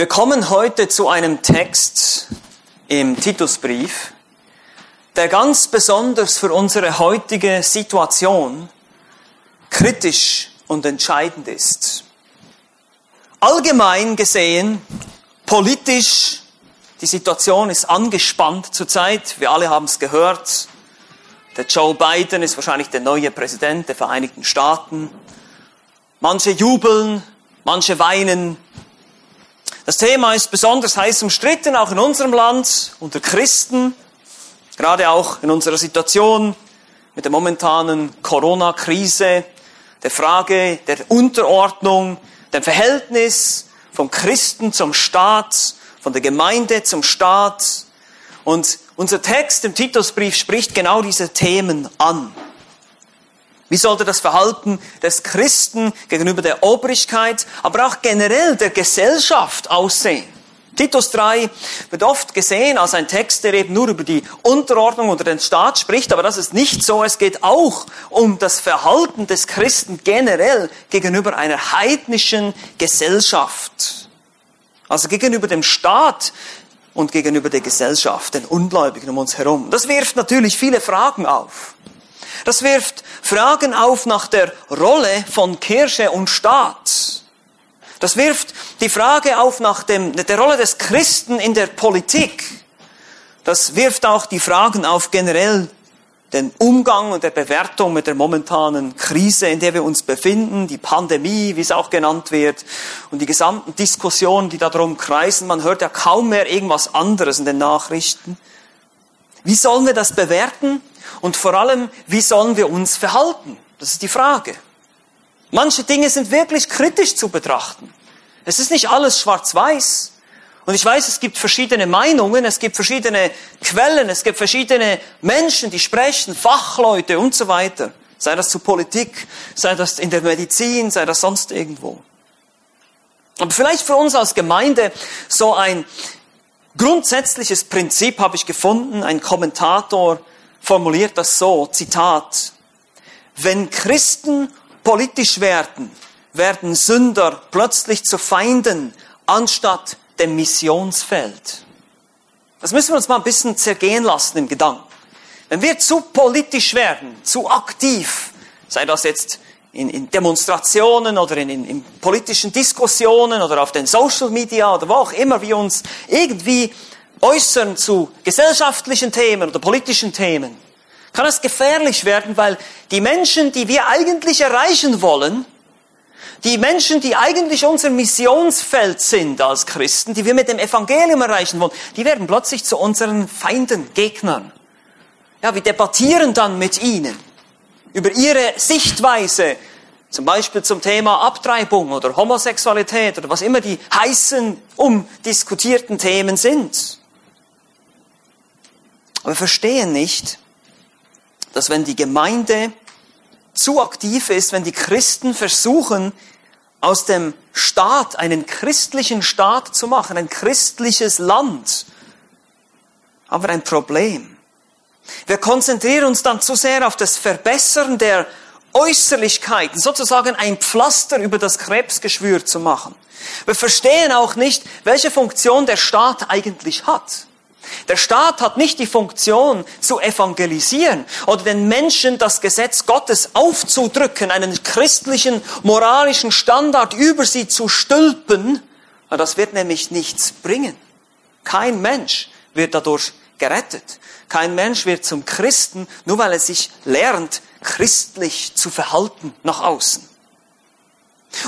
Wir kommen heute zu einem Text im Titusbrief, der ganz besonders für unsere heutige Situation kritisch und entscheidend ist. Allgemein gesehen, politisch, die Situation ist angespannt zurzeit. Wir alle haben es gehört. Der Joe Biden ist wahrscheinlich der neue Präsident der Vereinigten Staaten. Manche jubeln, manche weinen. Das Thema ist besonders heiß umstritten, auch in unserem Land, unter Christen, gerade auch in unserer Situation mit der momentanen Corona-Krise, der Frage der Unterordnung, dem Verhältnis vom Christen zum Staat, von der Gemeinde zum Staat. Und unser Text im Titusbrief spricht genau diese Themen an. Wie sollte das Verhalten des Christen gegenüber der Obrigkeit, aber auch generell der Gesellschaft aussehen? Titus 3 wird oft gesehen als ein Text, der eben nur über die Unterordnung unter den Staat spricht, aber das ist nicht so. Es geht auch um das Verhalten des Christen generell gegenüber einer heidnischen Gesellschaft. Also gegenüber dem Staat und gegenüber der Gesellschaft, den Ungläubigen um uns herum. Das wirft natürlich viele Fragen auf. Das wirft Fragen auf nach der Rolle von Kirche und Staat. Das wirft die Frage auf nach dem, der Rolle des Christen in der Politik. Das wirft auch die Fragen auf generell den Umgang und der Bewertung mit der momentanen Krise, in der wir uns befinden, die Pandemie, wie es auch genannt wird, und die gesamten Diskussionen, die darum kreisen. Man hört ja kaum mehr irgendwas anderes in den Nachrichten. Wie sollen wir das bewerten? Und vor allem, wie sollen wir uns verhalten? Das ist die Frage. Manche Dinge sind wirklich kritisch zu betrachten. Es ist nicht alles schwarz-weiß. Und ich weiß, es gibt verschiedene Meinungen, es gibt verschiedene Quellen, es gibt verschiedene Menschen, die sprechen, Fachleute und so weiter. Sei das zur Politik, sei das in der Medizin, sei das sonst irgendwo. Aber vielleicht für uns als Gemeinde so ein grundsätzliches Prinzip habe ich gefunden. Ein Kommentator formuliert das so, Zitat, wenn Christen politisch werden, werden Sünder plötzlich zu Feinden anstatt dem Missionsfeld. Das müssen wir uns mal ein bisschen zergehen lassen im Gedanken. Wenn wir zu politisch werden, zu aktiv, sei das jetzt in, in Demonstrationen oder in, in, in politischen Diskussionen oder auf den Social Media oder wo auch immer wir uns irgendwie äußern zu gesellschaftlichen Themen oder politischen Themen, kann es gefährlich werden, weil die Menschen, die wir eigentlich erreichen wollen, die Menschen, die eigentlich unser Missionsfeld sind als Christen, die wir mit dem Evangelium erreichen wollen, die werden plötzlich zu unseren Feinden, Gegnern. Ja, wir debattieren dann mit ihnen über ihre Sichtweise, zum Beispiel zum Thema Abtreibung oder Homosexualität oder was immer die heißen, umdiskutierten Themen sind. Aber wir verstehen nicht, dass wenn die Gemeinde zu aktiv ist, wenn die Christen versuchen, aus dem Staat einen christlichen Staat zu machen, ein christliches Land, haben wir ein Problem. Wir konzentrieren uns dann zu sehr auf das Verbessern der Äußerlichkeiten, sozusagen ein Pflaster über das Krebsgeschwür zu machen. Wir verstehen auch nicht, welche Funktion der Staat eigentlich hat. Der Staat hat nicht die Funktion zu evangelisieren oder den Menschen das Gesetz Gottes aufzudrücken, einen christlichen moralischen Standard über sie zu stülpen. Das wird nämlich nichts bringen. Kein Mensch wird dadurch gerettet. Kein Mensch wird zum Christen, nur weil er sich lernt, christlich zu verhalten nach außen.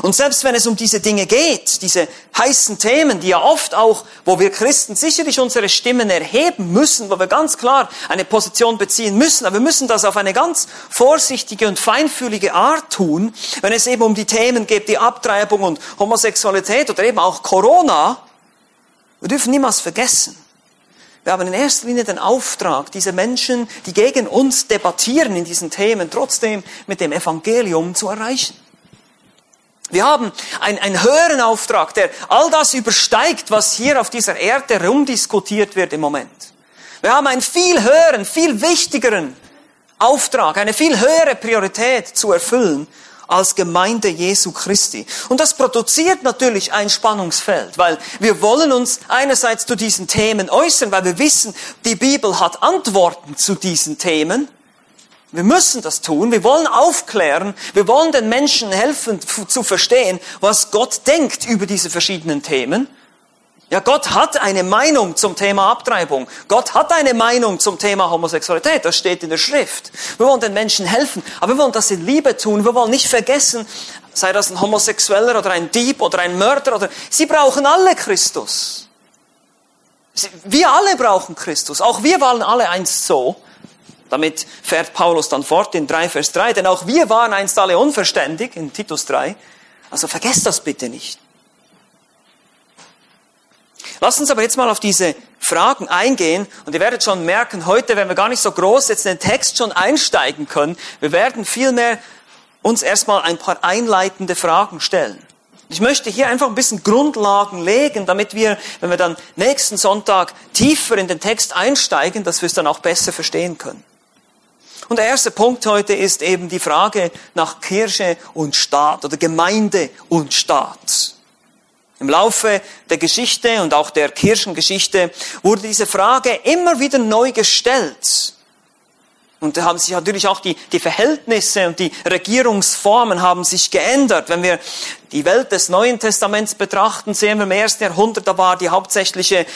Und selbst wenn es um diese Dinge geht, diese heißen Themen, die ja oft auch, wo wir Christen sicherlich unsere Stimmen erheben müssen, wo wir ganz klar eine Position beziehen müssen, aber wir müssen das auf eine ganz vorsichtige und feinfühlige Art tun, wenn es eben um die Themen geht, die Abtreibung und Homosexualität oder eben auch Corona, wir dürfen niemals vergessen, wir haben in erster Linie den Auftrag, diese Menschen, die gegen uns debattieren in diesen Themen, trotzdem mit dem Evangelium zu erreichen. Wir haben einen, einen höheren Auftrag, der all das übersteigt, was hier auf dieser Erde rumdiskutiert wird im Moment. Wir haben einen viel höheren, viel wichtigeren Auftrag, eine viel höhere Priorität zu erfüllen, als Gemeinde Jesu Christi. Und das produziert natürlich ein Spannungsfeld, weil wir wollen uns einerseits zu diesen Themen äußern, weil wir wissen, die Bibel hat Antworten zu diesen Themen. Wir müssen das tun. Wir wollen aufklären. Wir wollen den Menschen helfen zu verstehen, was Gott denkt über diese verschiedenen Themen. Ja, Gott hat eine Meinung zum Thema Abtreibung. Gott hat eine Meinung zum Thema Homosexualität. Das steht in der Schrift. Wir wollen den Menschen helfen, aber wir wollen das in Liebe tun. Wir wollen nicht vergessen, sei das ein Homosexueller oder ein Dieb oder ein Mörder oder, sie brauchen alle Christus. Wir alle brauchen Christus. Auch wir waren alle einst so. Damit fährt Paulus dann fort in 3 Vers 3, denn auch wir waren einst alle unverständig in Titus 3. Also vergesst das bitte nicht. Lasst uns aber jetzt mal auf diese Fragen eingehen und ihr werdet schon merken, heute werden wir gar nicht so groß jetzt in den Text schon einsteigen können. Wir werden vielmehr uns erstmal ein paar einleitende Fragen stellen. Ich möchte hier einfach ein bisschen Grundlagen legen, damit wir, wenn wir dann nächsten Sonntag tiefer in den Text einsteigen, dass wir es dann auch besser verstehen können. Und der erste Punkt heute ist eben die Frage nach Kirche und Staat oder Gemeinde und Staat. Im Laufe der Geschichte und auch der Kirchengeschichte wurde diese Frage immer wieder neu gestellt. Und da haben sich natürlich auch die, die Verhältnisse und die Regierungsformen haben sich geändert. Wenn wir die Welt des Neuen Testaments betrachten, sehen wir im ersten Jahrhundert, da war die hauptsächliche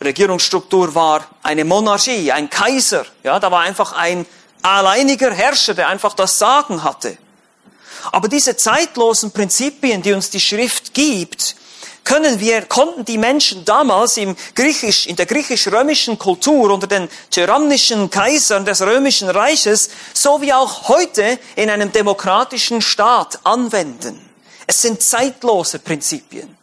Regierungsstruktur war eine Monarchie, ein Kaiser. Ja, da war einfach ein alleiniger Herrscher, der einfach das Sagen hatte. Aber diese zeitlosen Prinzipien, die uns die Schrift gibt, können wir, konnten die Menschen damals im Griechisch, in der griechisch-römischen Kultur unter den tyrannischen Kaisern des römischen Reiches, so wie auch heute in einem demokratischen Staat anwenden. Es sind zeitlose Prinzipien.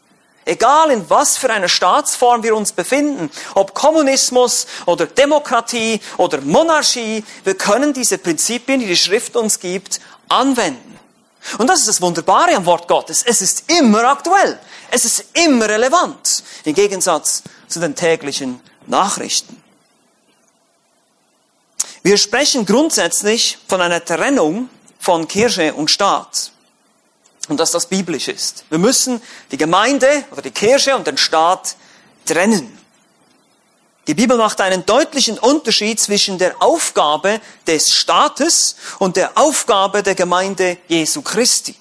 Egal in was für einer Staatsform wir uns befinden, ob Kommunismus oder Demokratie oder Monarchie, wir können diese Prinzipien, die die Schrift uns gibt, anwenden. Und das ist das Wunderbare am Wort Gottes. Es ist immer aktuell. Es ist immer relevant. Im Gegensatz zu den täglichen Nachrichten. Wir sprechen grundsätzlich von einer Trennung von Kirche und Staat. Und dass das biblisch ist. Wir müssen die Gemeinde oder die Kirche und den Staat trennen. Die Bibel macht einen deutlichen Unterschied zwischen der Aufgabe des Staates und der Aufgabe der Gemeinde Jesu Christi.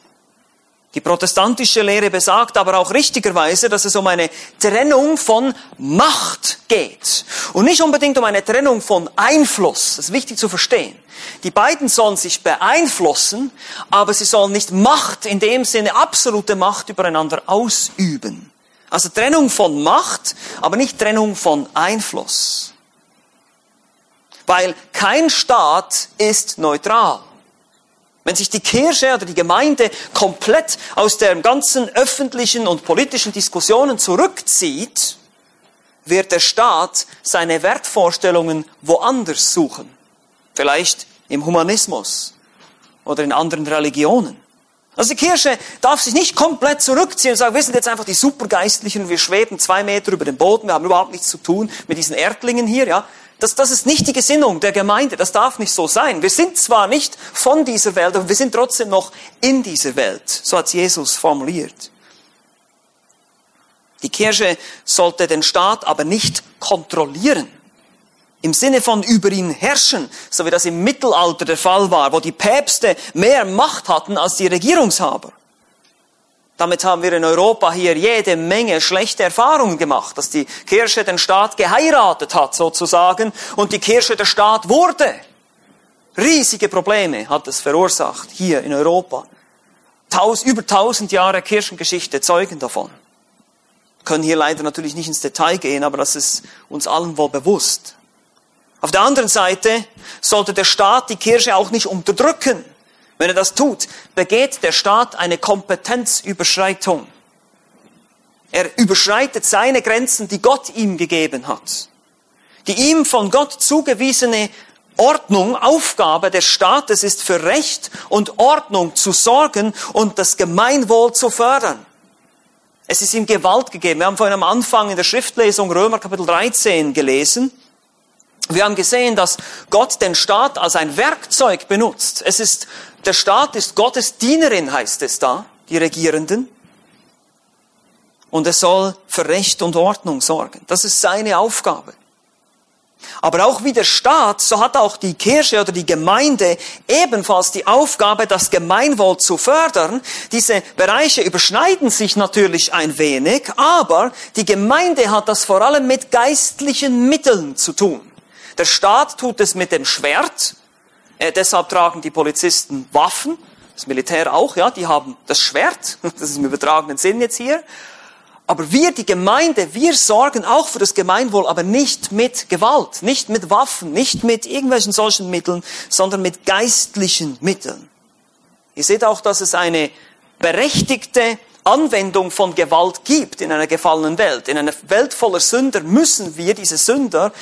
Die protestantische Lehre besagt aber auch richtigerweise, dass es um eine Trennung von Macht geht und nicht unbedingt um eine Trennung von Einfluss. Das ist wichtig zu verstehen. Die beiden sollen sich beeinflussen, aber sie sollen nicht Macht in dem Sinne absolute Macht übereinander ausüben. Also Trennung von Macht, aber nicht Trennung von Einfluss. Weil kein Staat ist neutral. Wenn sich die Kirche oder die Gemeinde komplett aus der ganzen öffentlichen und politischen Diskussionen zurückzieht, wird der Staat seine Wertvorstellungen woanders suchen. Vielleicht im Humanismus oder in anderen Religionen. Also die Kirche darf sich nicht komplett zurückziehen und sagen, wir sind jetzt einfach die Supergeistlichen, wir schweben zwei Meter über dem Boden, wir haben überhaupt nichts zu tun mit diesen Erdlingen hier, ja. Das, das ist nicht die Gesinnung der Gemeinde, das darf nicht so sein. Wir sind zwar nicht von dieser Welt, aber wir sind trotzdem noch in dieser Welt. So hat Jesus formuliert. Die Kirche sollte den Staat aber nicht kontrollieren im Sinne von über ihn herrschen, so wie das im Mittelalter der Fall war, wo die Päpste mehr Macht hatten als die Regierungshaber. Damit haben wir in Europa hier jede Menge schlechte Erfahrungen gemacht, dass die Kirche den Staat geheiratet hat sozusagen und die Kirche der Staat wurde. Riesige Probleme hat es verursacht hier in Europa. Taus, über tausend Jahre Kirchengeschichte zeugen davon. Wir können hier leider natürlich nicht ins Detail gehen, aber das ist uns allen wohl bewusst. Auf der anderen Seite sollte der Staat die Kirche auch nicht unterdrücken. Wenn er das tut, begeht der Staat eine Kompetenzüberschreitung. Er überschreitet seine Grenzen, die Gott ihm gegeben hat. Die ihm von Gott zugewiesene Ordnung, Aufgabe des Staates ist für Recht und Ordnung zu sorgen und das Gemeinwohl zu fördern. Es ist ihm Gewalt gegeben. Wir haben vorhin am Anfang in der Schriftlesung Römer Kapitel 13 gelesen. Wir haben gesehen, dass Gott den Staat als ein Werkzeug benutzt. Es ist, der Staat ist Gottes Dienerin, heißt es da, die Regierenden. Und er soll für Recht und Ordnung sorgen. Das ist seine Aufgabe. Aber auch wie der Staat, so hat auch die Kirche oder die Gemeinde ebenfalls die Aufgabe, das Gemeinwohl zu fördern. Diese Bereiche überschneiden sich natürlich ein wenig, aber die Gemeinde hat das vor allem mit geistlichen Mitteln zu tun. Der Staat tut es mit dem Schwert, äh, deshalb tragen die Polizisten Waffen, das Militär auch, ja, die haben das Schwert, das ist im übertragenen Sinn jetzt hier. Aber wir, die Gemeinde, wir sorgen auch für das Gemeinwohl, aber nicht mit Gewalt, nicht mit Waffen, nicht mit irgendwelchen solchen Mitteln, sondern mit geistlichen Mitteln. Ihr seht auch, dass es eine berechtigte Anwendung von Gewalt gibt in einer gefallenen Welt. In einer Welt voller Sünder müssen wir diese Sünder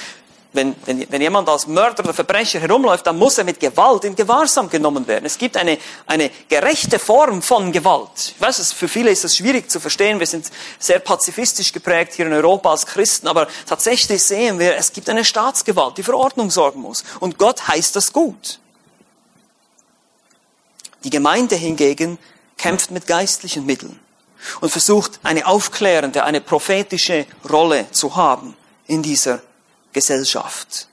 wenn, wenn, wenn jemand als Mörder oder Verbrecher herumläuft, dann muss er mit Gewalt in Gewahrsam genommen werden. Es gibt eine, eine gerechte Form von Gewalt. Ich weiß, für viele ist es schwierig zu verstehen. Wir sind sehr pazifistisch geprägt hier in Europa als Christen, aber tatsächlich sehen wir, es gibt eine Staatsgewalt, die für Ordnung sorgen muss. Und Gott heißt das gut. Die Gemeinde hingegen kämpft mit geistlichen Mitteln und versucht eine aufklärende, eine prophetische Rolle zu haben in dieser Gesellschaft.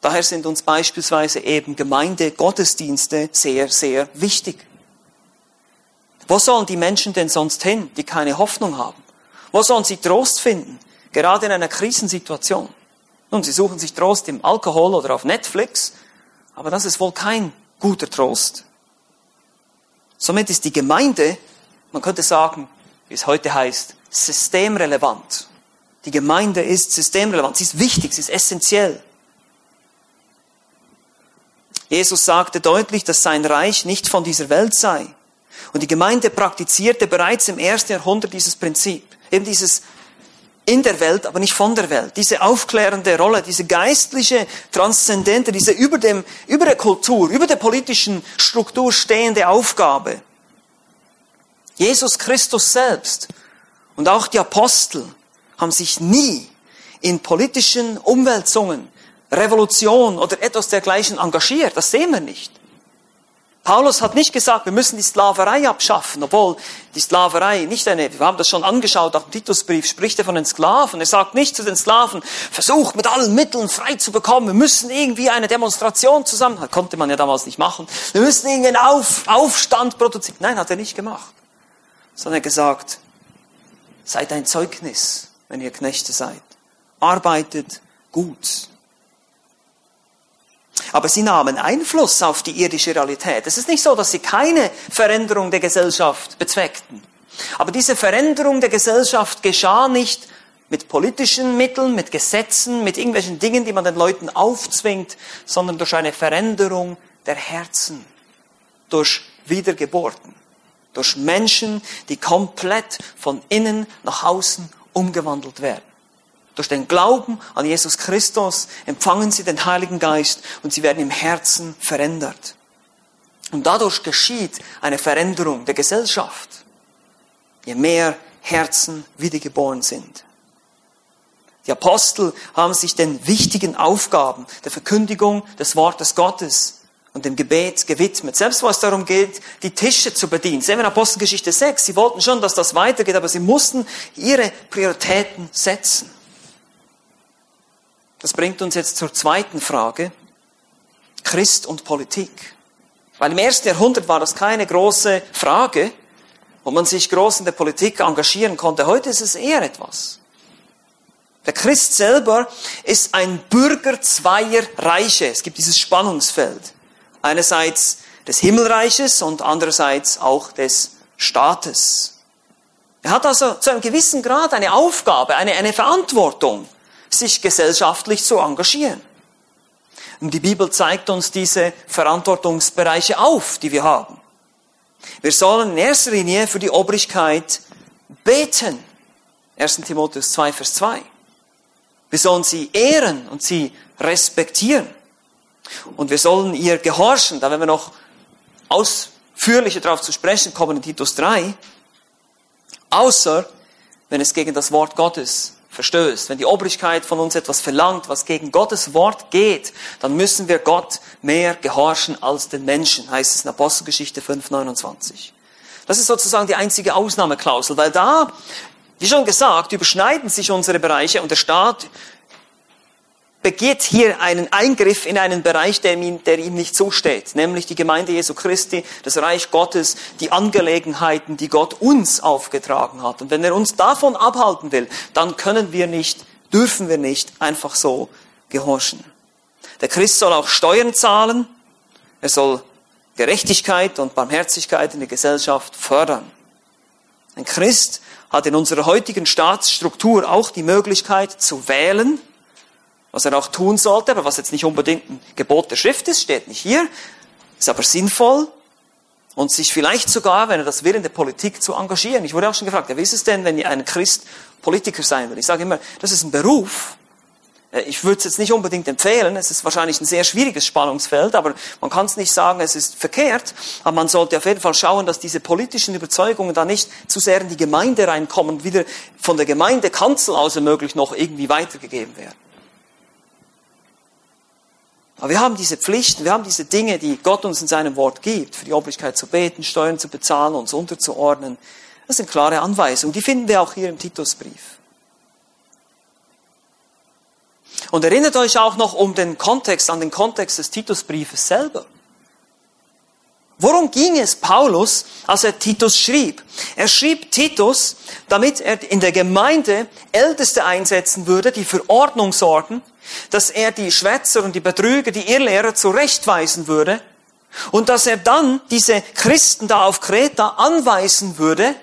Daher sind uns beispielsweise eben Gemeinde, Gottesdienste sehr, sehr wichtig. Wo sollen die Menschen denn sonst hin, die keine Hoffnung haben? Wo sollen sie Trost finden, gerade in einer Krisensituation? Nun, sie suchen sich Trost im Alkohol oder auf Netflix, aber das ist wohl kein guter Trost. Somit ist die Gemeinde, man könnte sagen, wie es heute heißt, systemrelevant. Die Gemeinde ist systemrelevant, sie ist wichtig, sie ist essentiell. Jesus sagte deutlich, dass sein Reich nicht von dieser Welt sei. Und die Gemeinde praktizierte bereits im ersten Jahrhundert dieses Prinzip. Eben dieses in der Welt, aber nicht von der Welt. Diese aufklärende Rolle, diese geistliche, transzendente, diese über, dem, über der Kultur, über der politischen Struktur stehende Aufgabe. Jesus Christus selbst und auch die Apostel haben sich nie in politischen Umwälzungen, Revolution oder etwas dergleichen engagiert. Das sehen wir nicht. Paulus hat nicht gesagt, wir müssen die Sklaverei abschaffen, obwohl die Sklaverei nicht eine, wir haben das schon angeschaut, auch im Titusbrief spricht er von den Sklaven. Er sagt nicht zu den Sklaven, versucht mit allen Mitteln frei zu bekommen, wir müssen irgendwie eine Demonstration zusammen, das konnte man ja damals nicht machen, wir müssen irgendwie einen Auf, Aufstand produzieren. Nein, hat er nicht gemacht. Sondern er gesagt, seid ein Zeugnis wenn ihr Knechte seid. Arbeitet gut. Aber sie nahmen Einfluss auf die irdische Realität. Es ist nicht so, dass sie keine Veränderung der Gesellschaft bezweckten. Aber diese Veränderung der Gesellschaft geschah nicht mit politischen Mitteln, mit Gesetzen, mit irgendwelchen Dingen, die man den Leuten aufzwingt, sondern durch eine Veränderung der Herzen, durch Wiedergeburten, durch Menschen, die komplett von innen nach außen umgewandelt werden. Durch den Glauben an Jesus Christus empfangen sie den Heiligen Geist und sie werden im Herzen verändert. Und dadurch geschieht eine Veränderung der Gesellschaft, je mehr Herzen wiedergeboren sind. Die Apostel haben sich den wichtigen Aufgaben der Verkündigung des Wortes Gottes und dem Gebet gewidmet. Selbst was darum geht, die Tische zu bedienen. Sehen wir in Apostelgeschichte 6. Sie wollten schon, dass das weitergeht, aber sie mussten ihre Prioritäten setzen. Das bringt uns jetzt zur zweiten Frage. Christ und Politik. Weil im ersten Jahrhundert war das keine große Frage, wo man sich groß in der Politik engagieren konnte. Heute ist es eher etwas. Der Christ selber ist ein Bürger zweier Reiche. Es gibt dieses Spannungsfeld einerseits des Himmelreiches und andererseits auch des Staates. Er hat also zu einem gewissen Grad eine Aufgabe, eine, eine Verantwortung, sich gesellschaftlich zu engagieren. Und die Bibel zeigt uns diese Verantwortungsbereiche auf, die wir haben. Wir sollen in erster Linie für die Obrigkeit beten. 1. Timotheus 2, Vers 2. Wir sollen sie ehren und sie respektieren. Und wir sollen ihr gehorchen, da werden wir noch ausführlicher darauf zu sprechen kommen in Titus 3, außer wenn es gegen das Wort Gottes verstößt, wenn die Obrigkeit von uns etwas verlangt, was gegen Gottes Wort geht, dann müssen wir Gott mehr gehorchen als den Menschen, heißt es in Apostelgeschichte 5,29. Das ist sozusagen die einzige Ausnahmeklausel, weil da, wie schon gesagt, überschneiden sich unsere Bereiche und der Staat begeht hier einen Eingriff in einen Bereich, der ihm, der ihm nicht zusteht, nämlich die Gemeinde Jesu Christi, das Reich Gottes, die Angelegenheiten, die Gott uns aufgetragen hat. Und wenn er uns davon abhalten will, dann können wir nicht, dürfen wir nicht einfach so gehorchen. Der Christ soll auch Steuern zahlen, er soll Gerechtigkeit und Barmherzigkeit in der Gesellschaft fördern. Ein Christ hat in unserer heutigen Staatsstruktur auch die Möglichkeit zu wählen, was er auch tun sollte, aber was jetzt nicht unbedingt ein Gebot der Schrift ist, steht nicht hier, ist aber sinnvoll und sich vielleicht sogar, wenn er das will, in der Politik zu engagieren. Ich wurde auch schon gefragt, ja, wie ist es denn, wenn ein Christ Politiker sein will? Ich sage immer, das ist ein Beruf. Äh, ich würde es jetzt nicht unbedingt empfehlen, es ist wahrscheinlich ein sehr schwieriges Spannungsfeld, aber man kann es nicht sagen, es ist verkehrt, aber man sollte auf jeden Fall schauen, dass diese politischen Überzeugungen da nicht zu sehr in die Gemeinde reinkommen und wieder von der Gemeindekanzel aus ermöglicht noch irgendwie weitergegeben werden. Aber wir haben diese Pflichten, wir haben diese Dinge, die Gott uns in seinem Wort gibt, für die Obrigkeit zu beten, Steuern zu bezahlen, uns unterzuordnen. Das sind klare Anweisungen. Die finden wir auch hier im Titusbrief. Und erinnert euch auch noch um den Kontext, an den Kontext des Titusbriefes selber. Worum ging es Paulus, als er Titus schrieb? Er schrieb Titus, damit er in der Gemeinde Älteste einsetzen würde, die für Ordnung sorgen, dass er die Schwätzer und die Betrüger, die Irrlehrer zurechtweisen würde und dass er dann diese Christen da auf Kreta anweisen würde,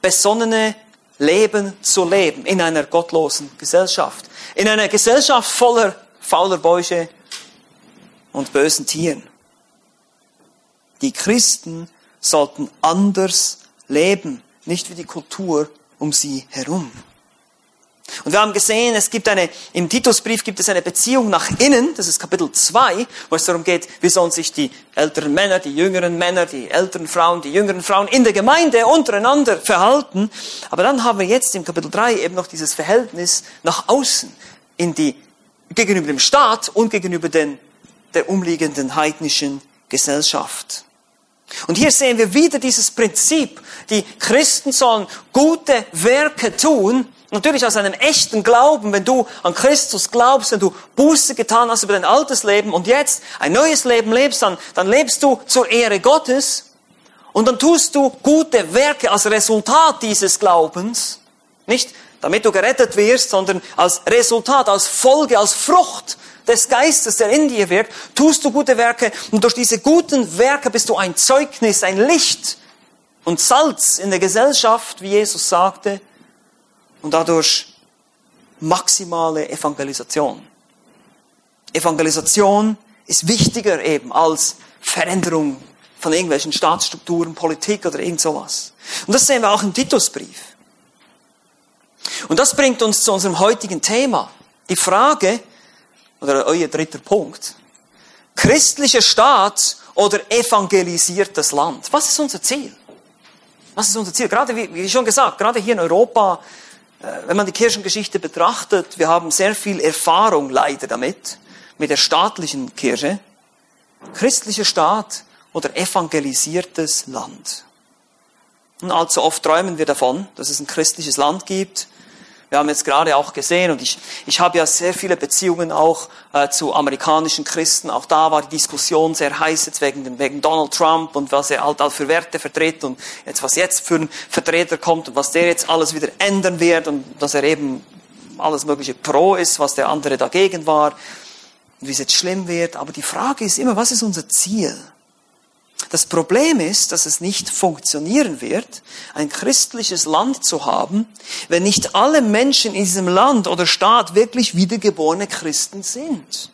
besonnene Leben zu leben in einer gottlosen Gesellschaft, in einer Gesellschaft voller fauler Bäuche und bösen Tieren. Die Christen sollten anders leben, nicht wie die Kultur um sie herum. Und wir haben gesehen, es gibt eine, im Titusbrief gibt es eine Beziehung nach innen, das ist Kapitel 2, wo es darum geht, wie sollen sich die älteren Männer, die jüngeren Männer, die älteren Frauen, die jüngeren Frauen in der Gemeinde untereinander verhalten. Aber dann haben wir jetzt im Kapitel 3 eben noch dieses Verhältnis nach außen, in die, gegenüber dem Staat und gegenüber den, der umliegenden heidnischen Gesellschaft. Und hier sehen wir wieder dieses Prinzip. Die Christen sollen gute Werke tun, natürlich aus einem echten Glauben, wenn du an Christus glaubst, wenn du Buße getan hast über dein altes Leben und jetzt ein neues Leben lebst, dann, dann lebst du zur Ehre Gottes und dann tust du gute Werke als Resultat dieses Glaubens, nicht damit du gerettet wirst, sondern als Resultat, als Folge, als Frucht des Geistes, der in dir wirkt, tust du gute Werke und durch diese guten Werke bist du ein Zeugnis, ein Licht und Salz in der Gesellschaft, wie Jesus sagte, und dadurch maximale Evangelisation. Evangelisation ist wichtiger eben als Veränderung von irgendwelchen Staatsstrukturen, Politik oder irgend sowas. Und das sehen wir auch im Titusbrief. Und das bringt uns zu unserem heutigen Thema. Die Frage, oder euer dritter Punkt. Christlicher Staat oder evangelisiertes Land? Was ist unser Ziel? Was ist unser Ziel? Gerade wie, wie schon gesagt, gerade hier in Europa, wenn man die Kirchengeschichte betrachtet, wir haben sehr viel Erfahrung leider damit, mit der staatlichen Kirche. Christlicher Staat oder evangelisiertes Land. Und allzu oft träumen wir davon, dass es ein christliches Land gibt, wir haben jetzt gerade auch gesehen, und ich, ich habe ja sehr viele Beziehungen auch äh, zu amerikanischen Christen. Auch da war die Diskussion sehr heiß jetzt wegen, wegen Donald Trump und was er halt für Werte vertritt und jetzt was jetzt für ein Vertreter kommt und was der jetzt alles wieder ändern wird und dass er eben alles mögliche pro ist, was der andere dagegen war und wie es jetzt schlimm wird. Aber die Frage ist immer, was ist unser Ziel? Das Problem ist, dass es nicht funktionieren wird, ein christliches Land zu haben, wenn nicht alle Menschen in diesem Land oder Staat wirklich wiedergeborene Christen sind.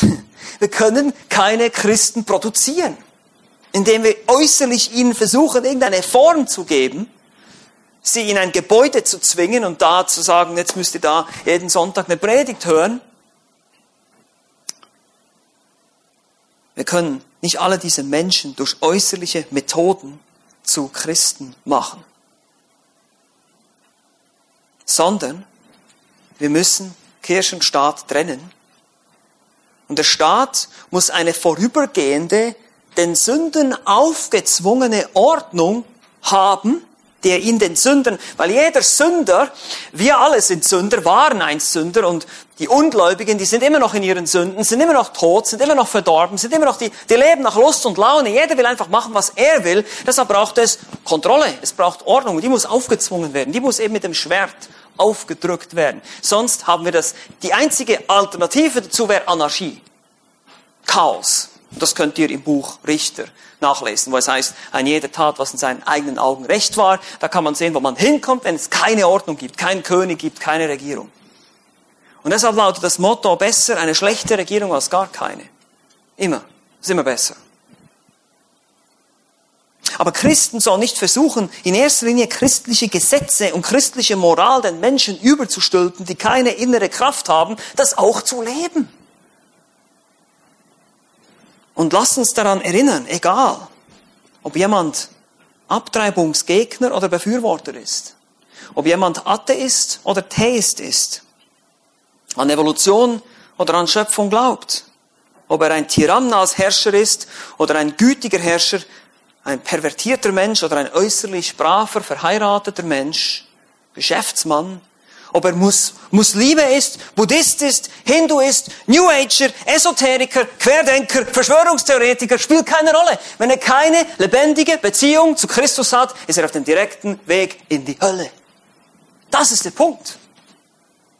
Wir können keine Christen produzieren, indem wir äußerlich ihnen versuchen, irgendeine Form zu geben, sie in ein Gebäude zu zwingen und da zu sagen, jetzt müsst ihr da jeden Sonntag eine Predigt hören. Wir können nicht alle diese Menschen durch äußerliche Methoden zu Christen machen. sondern wir müssen Kirche und Staat trennen. Und der Staat muss eine vorübergehende, den Sünden aufgezwungene Ordnung haben, der in den Sündern, weil jeder Sünder, wir alle sind Sünder, waren ein Sünder und die Ungläubigen, die sind immer noch in ihren Sünden, sind immer noch tot, sind immer noch verdorben, sind immer noch die, die leben nach Lust und Laune. Jeder will einfach machen, was er will. Deshalb braucht es Kontrolle, es braucht Ordnung, die muss aufgezwungen werden, die muss eben mit dem Schwert aufgedrückt werden. Sonst haben wir das, die einzige Alternative dazu wäre Anarchie. Chaos. Das könnt ihr im Buch Richter nachlesen, wo es heißt, ein jeder tat, was in seinen eigenen Augen recht war. Da kann man sehen, wo man hinkommt, wenn es keine Ordnung gibt, keinen König gibt, keine Regierung. Und deshalb lautet das Motto, besser eine schlechte Regierung als gar keine. Immer. Ist immer besser. Aber Christen sollen nicht versuchen, in erster Linie christliche Gesetze und christliche Moral den Menschen überzustülpen, die keine innere Kraft haben, das auch zu leben. Und lasst uns daran erinnern, egal, ob jemand Abtreibungsgegner oder Befürworter ist, ob jemand Atheist oder Theist ist, an Evolution oder an Schöpfung glaubt, ob er ein Tyrann als Herrscher ist oder ein gütiger Herrscher, ein pervertierter Mensch oder ein äußerlich braver, verheirateter Mensch, Geschäftsmann, ob er Mus Muslime ist, Buddhist ist, Hindu ist, New Ager, Esoteriker, Querdenker, Verschwörungstheoretiker, spielt keine Rolle. Wenn er keine lebendige Beziehung zu Christus hat, ist er auf dem direkten Weg in die Hölle. Das ist der Punkt.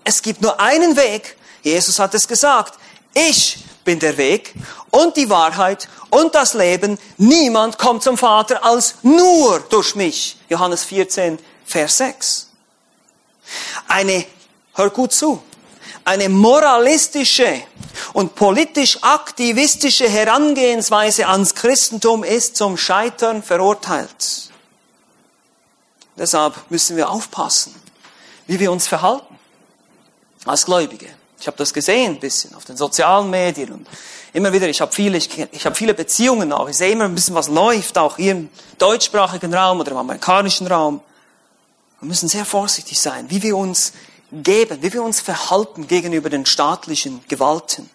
Es gibt nur einen Weg. Jesus hat es gesagt. Ich bin der Weg und die Wahrheit und das Leben. Niemand kommt zum Vater als nur durch mich. Johannes 14, Vers 6. Eine, hör gut zu, eine moralistische und politisch aktivistische Herangehensweise ans Christentum ist zum Scheitern verurteilt. Deshalb müssen wir aufpassen, wie wir uns verhalten als Gläubige. Ich habe das gesehen ein bisschen auf den sozialen Medien und immer wieder, ich habe viele, ich, ich habe viele Beziehungen auch. Ich sehe immer ein bisschen, was läuft, auch hier im deutschsprachigen Raum oder im amerikanischen Raum. Wir müssen sehr vorsichtig sein, wie wir uns geben, wie wir uns verhalten gegenüber den staatlichen Gewalten.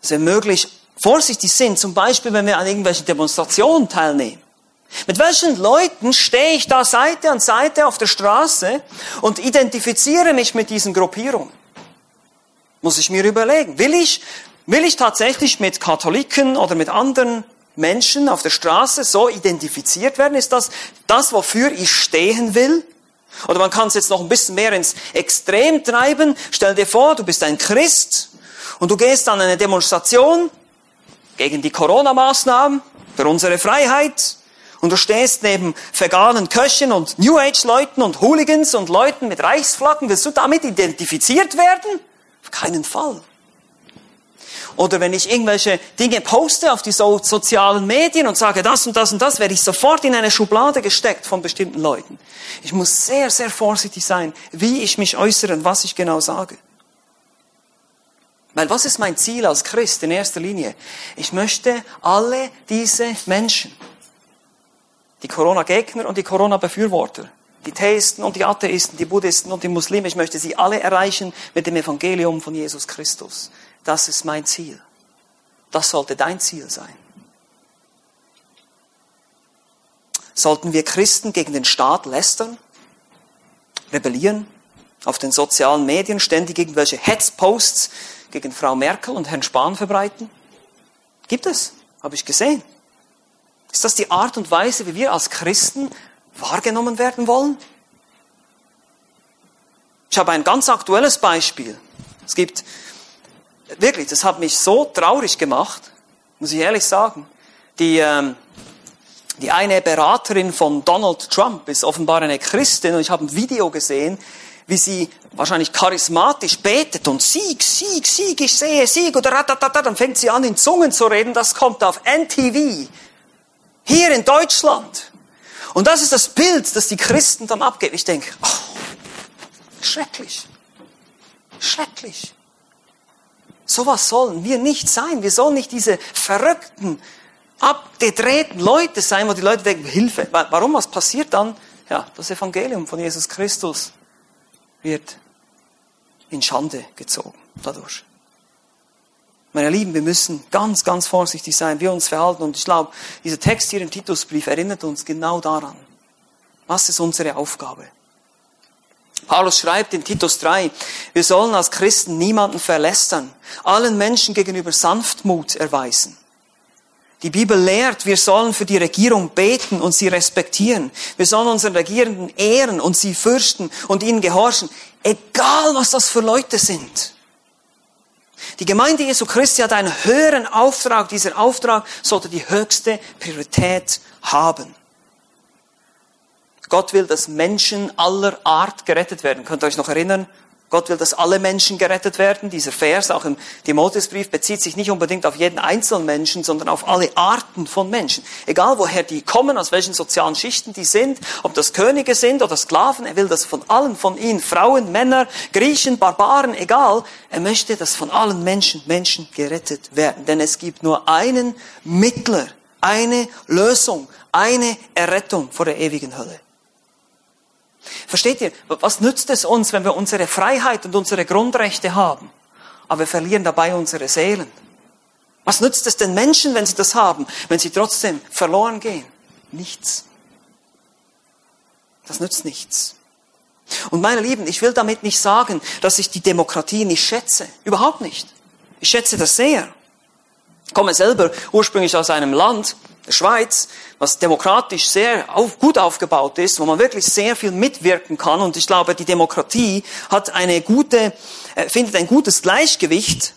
Dass wir möglich vorsichtig sind, zum Beispiel, wenn wir an irgendwelchen Demonstrationen teilnehmen. Mit welchen Leuten stehe ich da Seite an Seite auf der Straße und identifiziere mich mit diesen Gruppierungen? Muss ich mir überlegen, will ich, will ich tatsächlich mit Katholiken oder mit anderen Menschen auf der Straße so identifiziert werden? Ist das das, wofür ich stehen will? Oder man kann es jetzt noch ein bisschen mehr ins Extrem treiben. Stell dir vor, du bist ein Christ und du gehst an eine Demonstration gegen die Corona-Maßnahmen für unsere Freiheit und du stehst neben veganen Köchen und New Age-Leuten und Hooligans und Leuten mit Reichsflaggen. Willst du damit identifiziert werden? Auf keinen Fall. Oder wenn ich irgendwelche Dinge poste auf die so sozialen Medien und sage das und das und das, werde ich sofort in eine Schublade gesteckt von bestimmten Leuten. Ich muss sehr, sehr vorsichtig sein, wie ich mich äußere und was ich genau sage. Weil was ist mein Ziel als Christ in erster Linie? Ich möchte alle diese Menschen, die Corona-Gegner und die Corona-Befürworter, die Theisten und die Atheisten, die Buddhisten und die Muslime, ich möchte sie alle erreichen mit dem Evangelium von Jesus Christus. Das ist mein Ziel. Das sollte dein Ziel sein. Sollten wir Christen gegen den Staat lästern, rebellieren, auf den sozialen Medien ständig irgendwelche Hetzposts gegen Frau Merkel und Herrn Spahn verbreiten? Gibt es, habe ich gesehen. Ist das die Art und Weise, wie wir als Christen wahrgenommen werden wollen? Ich habe ein ganz aktuelles Beispiel. Es gibt wirklich, das hat mich so traurig gemacht, muss ich ehrlich sagen. Die, ähm, die eine Beraterin von Donald Trump ist offenbar eine Christin und ich habe ein Video gesehen, wie sie wahrscheinlich charismatisch betet und Sieg, Sieg, Sieg, ich sehe Sieg oder ratatata, dann fängt sie an in Zungen zu reden, das kommt auf NTV, hier in Deutschland. Und das ist das Bild, das die Christen dann abgeben. Ich denke, oh, schrecklich, schrecklich. Sowas sollen wir nicht sein. Wir sollen nicht diese verrückten, abgedrehten Leute sein, wo die Leute denken, Hilfe. Warum? Was passiert dann? ja, das Evangelium von Jesus Christus wird in Schande gezogen dadurch. Meine Lieben, wir müssen ganz, ganz vorsichtig sein, wie wir uns verhalten. Und ich glaube, dieser Text hier im Titusbrief erinnert uns genau daran. Was ist unsere Aufgabe? Paulus schreibt in Titus 3, wir sollen als Christen niemanden verlästern, allen Menschen gegenüber Sanftmut erweisen. Die Bibel lehrt, wir sollen für die Regierung beten und sie respektieren. Wir sollen unseren Regierenden ehren und sie fürchten und ihnen gehorchen, egal was das für Leute sind. Die Gemeinde Jesu Christi hat einen höheren Auftrag. Dieser Auftrag sollte die höchste Priorität haben. Gott will, dass Menschen aller Art gerettet werden. Könnt ihr euch noch erinnern? Gott will, dass alle Menschen gerettet werden. Dieser Vers, auch im Timotheusbrief, bezieht sich nicht unbedingt auf jeden einzelnen Menschen, sondern auf alle Arten von Menschen. Egal woher die kommen, aus welchen sozialen Schichten die sind, ob das Könige sind oder Sklaven, er will das von allen von ihnen, Frauen, Männer, Griechen, Barbaren, egal. Er möchte, dass von allen Menschen Menschen gerettet werden. Denn es gibt nur einen Mittler, eine Lösung, eine Errettung vor der ewigen Hölle. Versteht ihr, was nützt es uns, wenn wir unsere Freiheit und unsere Grundrechte haben, aber wir verlieren dabei unsere Seelen? Was nützt es den Menschen, wenn sie das haben, wenn sie trotzdem verloren gehen? Nichts. Das nützt nichts. Und meine Lieben, ich will damit nicht sagen, dass ich die Demokratie nicht schätze. Überhaupt nicht. Ich schätze das sehr. Ich komme selber ursprünglich aus einem Land, der Schweiz, was demokratisch sehr auf, gut aufgebaut ist, wo man wirklich sehr viel mitwirken kann. Und ich glaube, die Demokratie hat eine gute, äh, findet ein gutes Gleichgewicht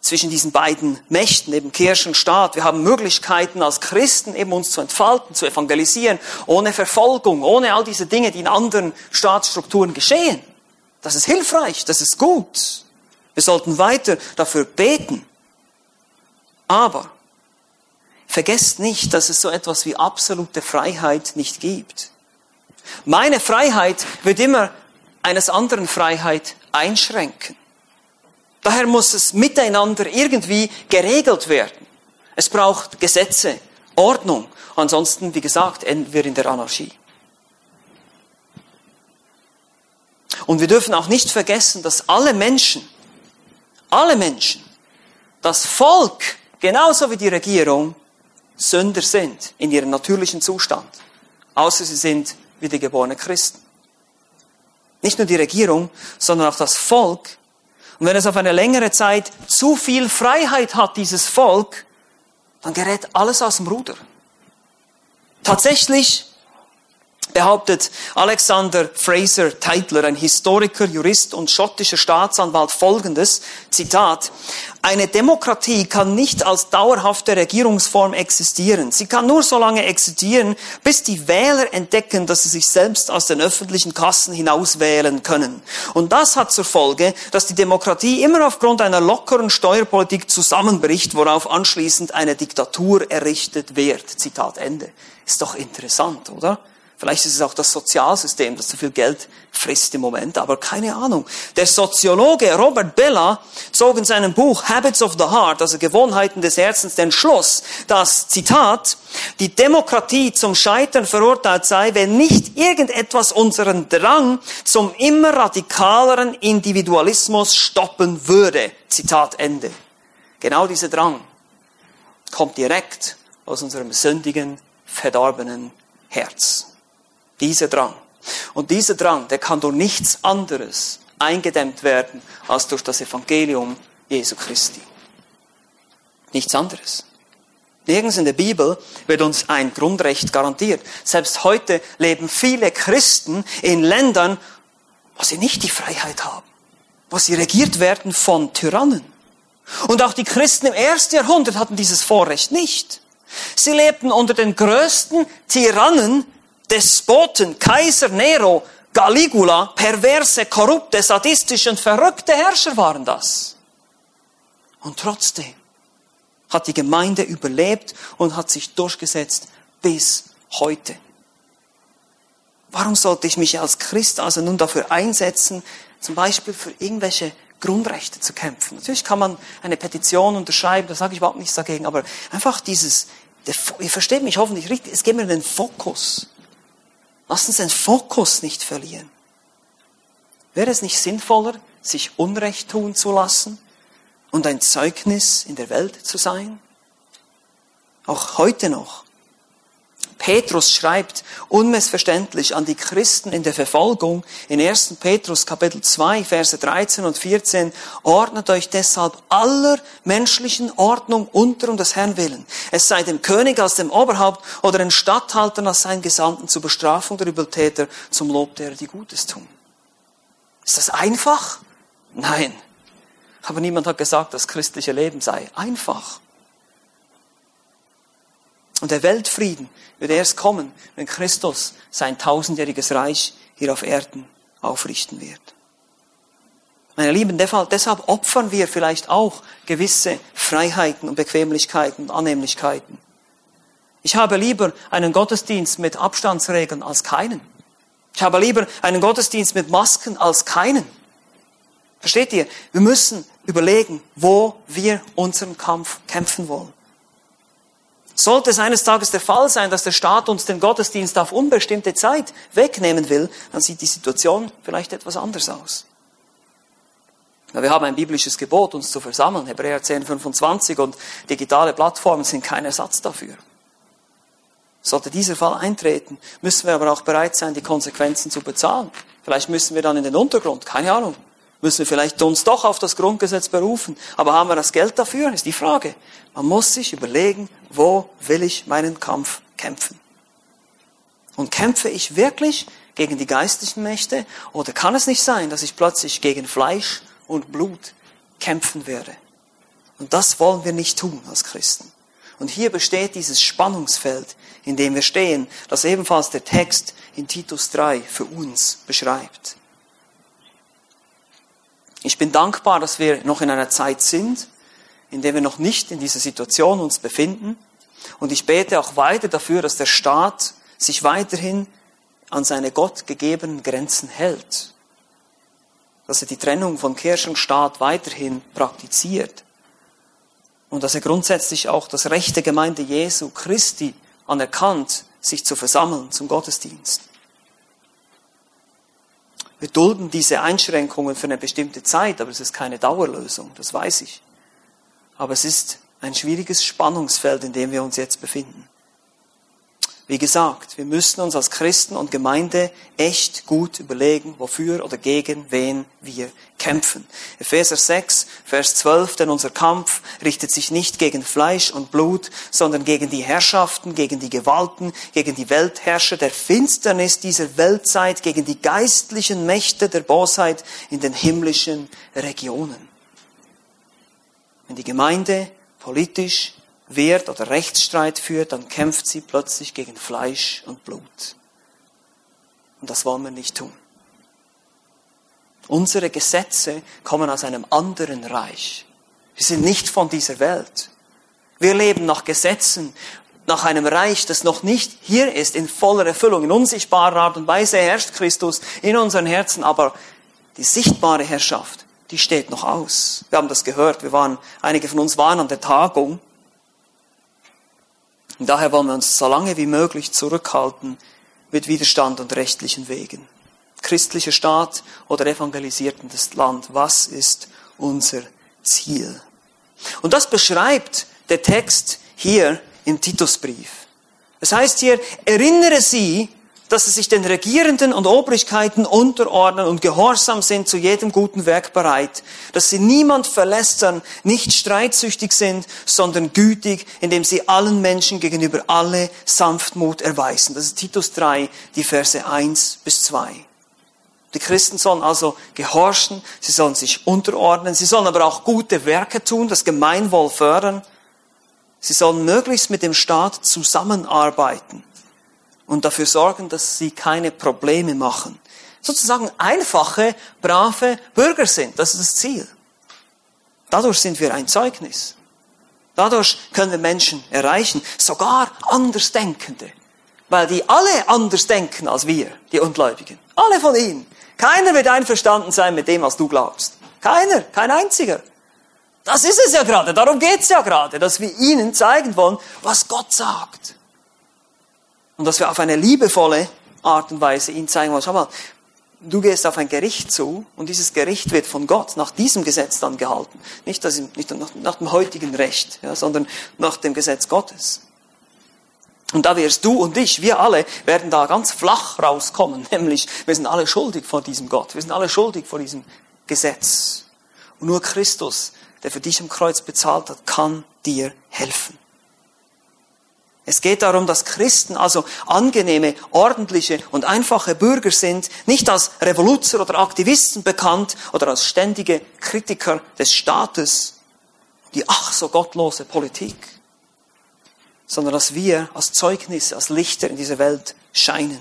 zwischen diesen beiden Mächten, eben Kirche und Staat. Wir haben Möglichkeiten als Christen eben uns zu entfalten, zu evangelisieren, ohne Verfolgung, ohne all diese Dinge, die in anderen Staatsstrukturen geschehen. Das ist hilfreich, das ist gut. Wir sollten weiter dafür beten. Aber Vergesst nicht, dass es so etwas wie absolute Freiheit nicht gibt. Meine Freiheit wird immer eines anderen Freiheit einschränken. Daher muss es miteinander irgendwie geregelt werden. Es braucht Gesetze, Ordnung. Ansonsten, wie gesagt, enden wir in der Anarchie. Und wir dürfen auch nicht vergessen, dass alle Menschen, alle Menschen, das Volk genauso wie die Regierung Sünder sind in ihrem natürlichen Zustand, außer sie sind wiedergeborene Christen. Nicht nur die Regierung, sondern auch das Volk. Und wenn es auf eine längere Zeit zu viel Freiheit hat, dieses Volk, dann gerät alles aus dem Ruder. Tatsächlich behauptet Alexander Fraser Teitler, ein Historiker, Jurist und schottischer Staatsanwalt, folgendes, Zitat, eine Demokratie kann nicht als dauerhafte Regierungsform existieren. Sie kann nur so lange existieren, bis die Wähler entdecken, dass sie sich selbst aus den öffentlichen Kassen hinauswählen können. Und das hat zur Folge, dass die Demokratie immer aufgrund einer lockeren Steuerpolitik zusammenbricht, worauf anschließend eine Diktatur errichtet wird. Zitat Ende. Ist doch interessant, oder? Vielleicht ist es auch das Sozialsystem, das zu viel Geld frisst im Moment, aber keine Ahnung. Der Soziologe Robert Bella zog in seinem Buch Habits of the Heart, also Gewohnheiten des Herzens, den Schluss, dass, Zitat, die Demokratie zum Scheitern verurteilt sei, wenn nicht irgendetwas unseren Drang zum immer radikaleren Individualismus stoppen würde. Zitat Ende. Genau dieser Drang kommt direkt aus unserem sündigen, verdorbenen Herz. Dieser Drang. Und dieser Drang, der kann durch nichts anderes eingedämmt werden als durch das Evangelium Jesu Christi. Nichts anderes. Nirgends in der Bibel wird uns ein Grundrecht garantiert. Selbst heute leben viele Christen in Ländern, wo sie nicht die Freiheit haben, wo sie regiert werden von Tyrannen. Und auch die Christen im ersten Jahrhundert hatten dieses Vorrecht nicht. Sie lebten unter den größten Tyrannen Despoten, Kaiser Nero, Caligula, perverse, korrupte, sadistische und verrückte Herrscher waren das. Und trotzdem hat die Gemeinde überlebt und hat sich durchgesetzt bis heute. Warum sollte ich mich als Christ also nun dafür einsetzen, zum Beispiel für irgendwelche Grundrechte zu kämpfen? Natürlich kann man eine Petition unterschreiben, da sage ich überhaupt nichts dagegen, aber einfach dieses, ihr versteht mich hoffentlich richtig, es geht mir um den Fokus. Lass uns den Fokus nicht verlieren. Wäre es nicht sinnvoller, sich Unrecht tun zu lassen und ein Zeugnis in der Welt zu sein? Auch heute noch. Petrus schreibt unmissverständlich an die Christen in der Verfolgung in 1. Petrus Kapitel 2, Verse 13 und 14, ordnet euch deshalb aller menschlichen Ordnung unter um des Herrn willen. Es sei dem König als dem Oberhaupt oder den Statthaltern als sein Gesandten zur Bestrafung der Übeltäter zum Lob derer, die Gutes tun. Ist das einfach? Nein. Aber niemand hat gesagt, das christliche Leben sei einfach. Und der Weltfrieden wird erst kommen, wenn Christus sein tausendjähriges Reich hier auf Erden aufrichten wird. Meine Lieben, deshalb opfern wir vielleicht auch gewisse Freiheiten und Bequemlichkeiten und Annehmlichkeiten. Ich habe lieber einen Gottesdienst mit Abstandsregeln als keinen. Ich habe lieber einen Gottesdienst mit Masken als keinen. Versteht ihr? Wir müssen überlegen, wo wir unseren Kampf kämpfen wollen. Sollte es eines Tages der Fall sein, dass der Staat uns den Gottesdienst auf unbestimmte Zeit wegnehmen will, dann sieht die Situation vielleicht etwas anders aus. Wir haben ein biblisches Gebot, uns zu versammeln, Hebräer 10, 25, und digitale Plattformen sind kein Ersatz dafür. Sollte dieser Fall eintreten, müssen wir aber auch bereit sein, die Konsequenzen zu bezahlen. Vielleicht müssen wir dann in den Untergrund, keine Ahnung. Müssen wir vielleicht uns doch auf das Grundgesetz berufen. Aber haben wir das Geld dafür, ist die Frage. Man muss sich überlegen, wo will ich meinen Kampf kämpfen? Und kämpfe ich wirklich gegen die geistlichen Mächte? Oder kann es nicht sein, dass ich plötzlich gegen Fleisch und Blut kämpfen werde? Und das wollen wir nicht tun als Christen. Und hier besteht dieses Spannungsfeld, in dem wir stehen, das ebenfalls der Text in Titus 3 für uns beschreibt. Ich bin dankbar, dass wir noch in einer Zeit sind, in der wir noch nicht in dieser Situation uns befinden. Und ich bete auch weiter dafür, dass der Staat sich weiterhin an seine Gott gegebenen Grenzen hält. Dass er die Trennung von Kirche und Staat weiterhin praktiziert. Und dass er grundsätzlich auch das Recht der Gemeinde Jesu Christi anerkannt, sich zu versammeln zum Gottesdienst. Wir dulden diese Einschränkungen für eine bestimmte Zeit, aber es ist keine Dauerlösung, das weiß ich. Aber es ist ein schwieriges Spannungsfeld, in dem wir uns jetzt befinden. Wie gesagt, wir müssen uns als Christen und Gemeinde echt gut überlegen, wofür oder gegen wen wir kämpfen. Epheser 6, Vers 12, denn unser Kampf richtet sich nicht gegen Fleisch und Blut, sondern gegen die Herrschaften, gegen die Gewalten, gegen die Weltherrscher der Finsternis dieser Weltzeit, gegen die geistlichen Mächte der Bosheit in den himmlischen Regionen. Wenn die Gemeinde politisch Wert oder Rechtsstreit führt, dann kämpft sie plötzlich gegen Fleisch und Blut. Und das wollen wir nicht tun. Unsere Gesetze kommen aus einem anderen Reich. Wir sind nicht von dieser Welt. Wir leben nach Gesetzen, nach einem Reich, das noch nicht hier ist, in voller Erfüllung, in unsichtbarer Art und Weise herrscht Christus in unseren Herzen, aber die sichtbare Herrschaft, die steht noch aus. Wir haben das gehört, wir waren, einige von uns waren an der Tagung und daher wollen wir uns so lange wie möglich zurückhalten mit Widerstand und rechtlichen Wegen. Christlicher Staat oder evangelisiertes Land, was ist unser Ziel? Und das beschreibt der Text hier im Titusbrief. Es heißt hier, erinnere sie dass sie sich den Regierenden und Obrigkeiten unterordnen und gehorsam sind zu jedem guten Werk bereit, dass sie niemand verlästern, nicht streitsüchtig sind, sondern gütig, indem sie allen Menschen gegenüber alle Sanftmut erweisen. Das ist Titus 3, die Verse 1 bis 2. Die Christen sollen also gehorchen, sie sollen sich unterordnen, sie sollen aber auch gute Werke tun, das Gemeinwohl fördern. Sie sollen möglichst mit dem Staat zusammenarbeiten und dafür sorgen, dass sie keine Probleme machen. Sozusagen einfache, brave Bürger sind. Das ist das Ziel. Dadurch sind wir ein Zeugnis. Dadurch können wir Menschen erreichen, sogar Andersdenkende. Weil die alle anders denken als wir, die Ungläubigen. Alle von ihnen. Keiner wird einverstanden sein mit dem, was du glaubst. Keiner, kein einziger. Das ist es ja gerade, darum geht's ja gerade, dass wir ihnen zeigen wollen, was Gott sagt und dass wir auf eine liebevolle Art und Weise ihnen zeigen wollen, schau mal, du gehst auf ein Gericht zu und dieses Gericht wird von Gott nach diesem Gesetz dann gehalten. Nicht, das, nicht nach, nach dem heutigen Recht, ja, sondern nach dem Gesetz Gottes. Und da wirst du und ich, wir alle, werden da ganz flach rauskommen, nämlich wir sind alle schuldig vor diesem Gott, wir sind alle schuldig vor diesem Gesetz. Und nur Christus, der für dich am Kreuz bezahlt hat, kann dir helfen. Es geht darum, dass Christen also angenehme, ordentliche und einfache Bürger sind, nicht als Revoluzer oder Aktivisten bekannt oder als ständige Kritiker des Staates, die ach so gottlose Politik, sondern dass wir als Zeugnisse, als Lichter in dieser Welt scheinen.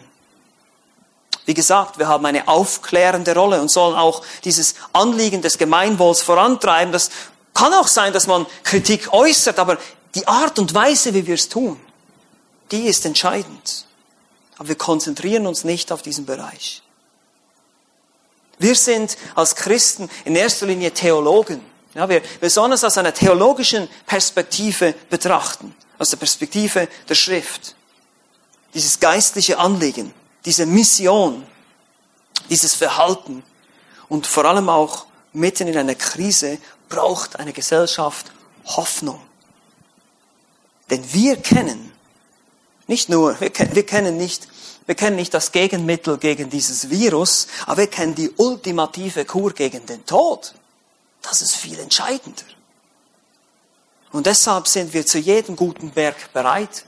Wie gesagt, wir haben eine aufklärende Rolle und sollen auch dieses Anliegen des Gemeinwohls vorantreiben. Das kann auch sein, dass man Kritik äußert, aber die Art und Weise, wie wir es tun, die ist entscheidend. Aber wir konzentrieren uns nicht auf diesen Bereich. Wir sind als Christen in erster Linie Theologen. Ja, wir, es aus einer theologischen Perspektive betrachten, aus der Perspektive der Schrift. Dieses geistliche Anliegen, diese Mission, dieses Verhalten und vor allem auch mitten in einer Krise braucht eine Gesellschaft Hoffnung. Denn wir kennen nicht nur, wir, wir kennen nicht, wir kennen nicht das Gegenmittel gegen dieses Virus, aber wir kennen die ultimative Kur gegen den Tod. Das ist viel entscheidender. Und deshalb sind wir zu jedem guten Berg bereit.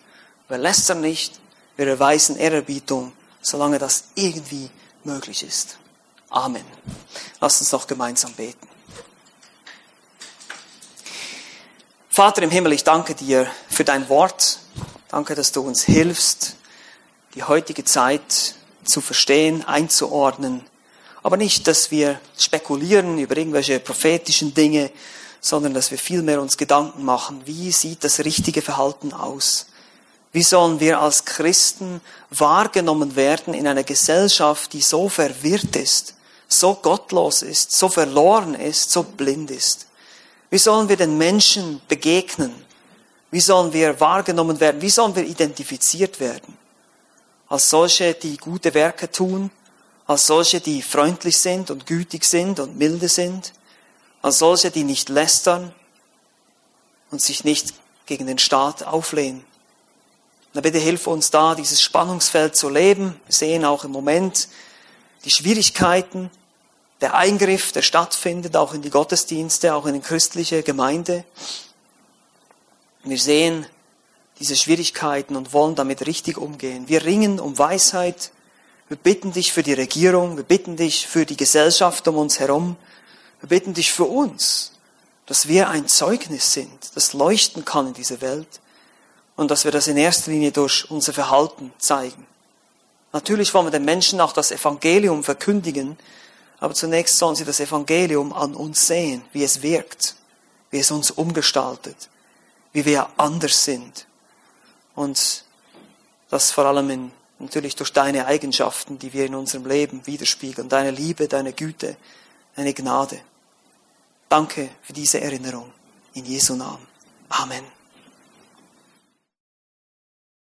Wir lästern nicht, wir erweisen Ehrerbietung, solange das irgendwie möglich ist. Amen. Lass uns doch gemeinsam beten. Vater im Himmel, ich danke dir für dein Wort. Danke, dass du uns hilfst, die heutige Zeit zu verstehen, einzuordnen. Aber nicht, dass wir spekulieren über irgendwelche prophetischen Dinge, sondern dass wir vielmehr uns Gedanken machen, wie sieht das richtige Verhalten aus? Wie sollen wir als Christen wahrgenommen werden in einer Gesellschaft, die so verwirrt ist, so gottlos ist, so verloren ist, so blind ist? Wie sollen wir den Menschen begegnen? Wie sollen wir wahrgenommen werden? Wie sollen wir identifiziert werden? Als solche, die gute Werke tun, als solche, die freundlich sind und gütig sind und milde sind, als solche, die nicht lästern und sich nicht gegen den Staat auflehnen. Na bitte hilf uns da, dieses Spannungsfeld zu leben. Wir sehen auch im Moment die Schwierigkeiten, der Eingriff, der stattfindet, auch in die Gottesdienste, auch in die christliche Gemeinde. Wir sehen diese Schwierigkeiten und wollen damit richtig umgehen. Wir ringen um Weisheit. Wir bitten dich für die Regierung. Wir bitten dich für die Gesellschaft um uns herum. Wir bitten dich für uns, dass wir ein Zeugnis sind, das leuchten kann in dieser Welt und dass wir das in erster Linie durch unser Verhalten zeigen. Natürlich wollen wir den Menschen auch das Evangelium verkündigen, aber zunächst sollen sie das Evangelium an uns sehen, wie es wirkt, wie es uns umgestaltet, wie wir anders sind. Und das vor allem in, natürlich durch deine Eigenschaften, die wir in unserem Leben widerspiegeln. Deine Liebe, deine Güte, deine Gnade. Danke für diese Erinnerung. In Jesu Namen. Amen.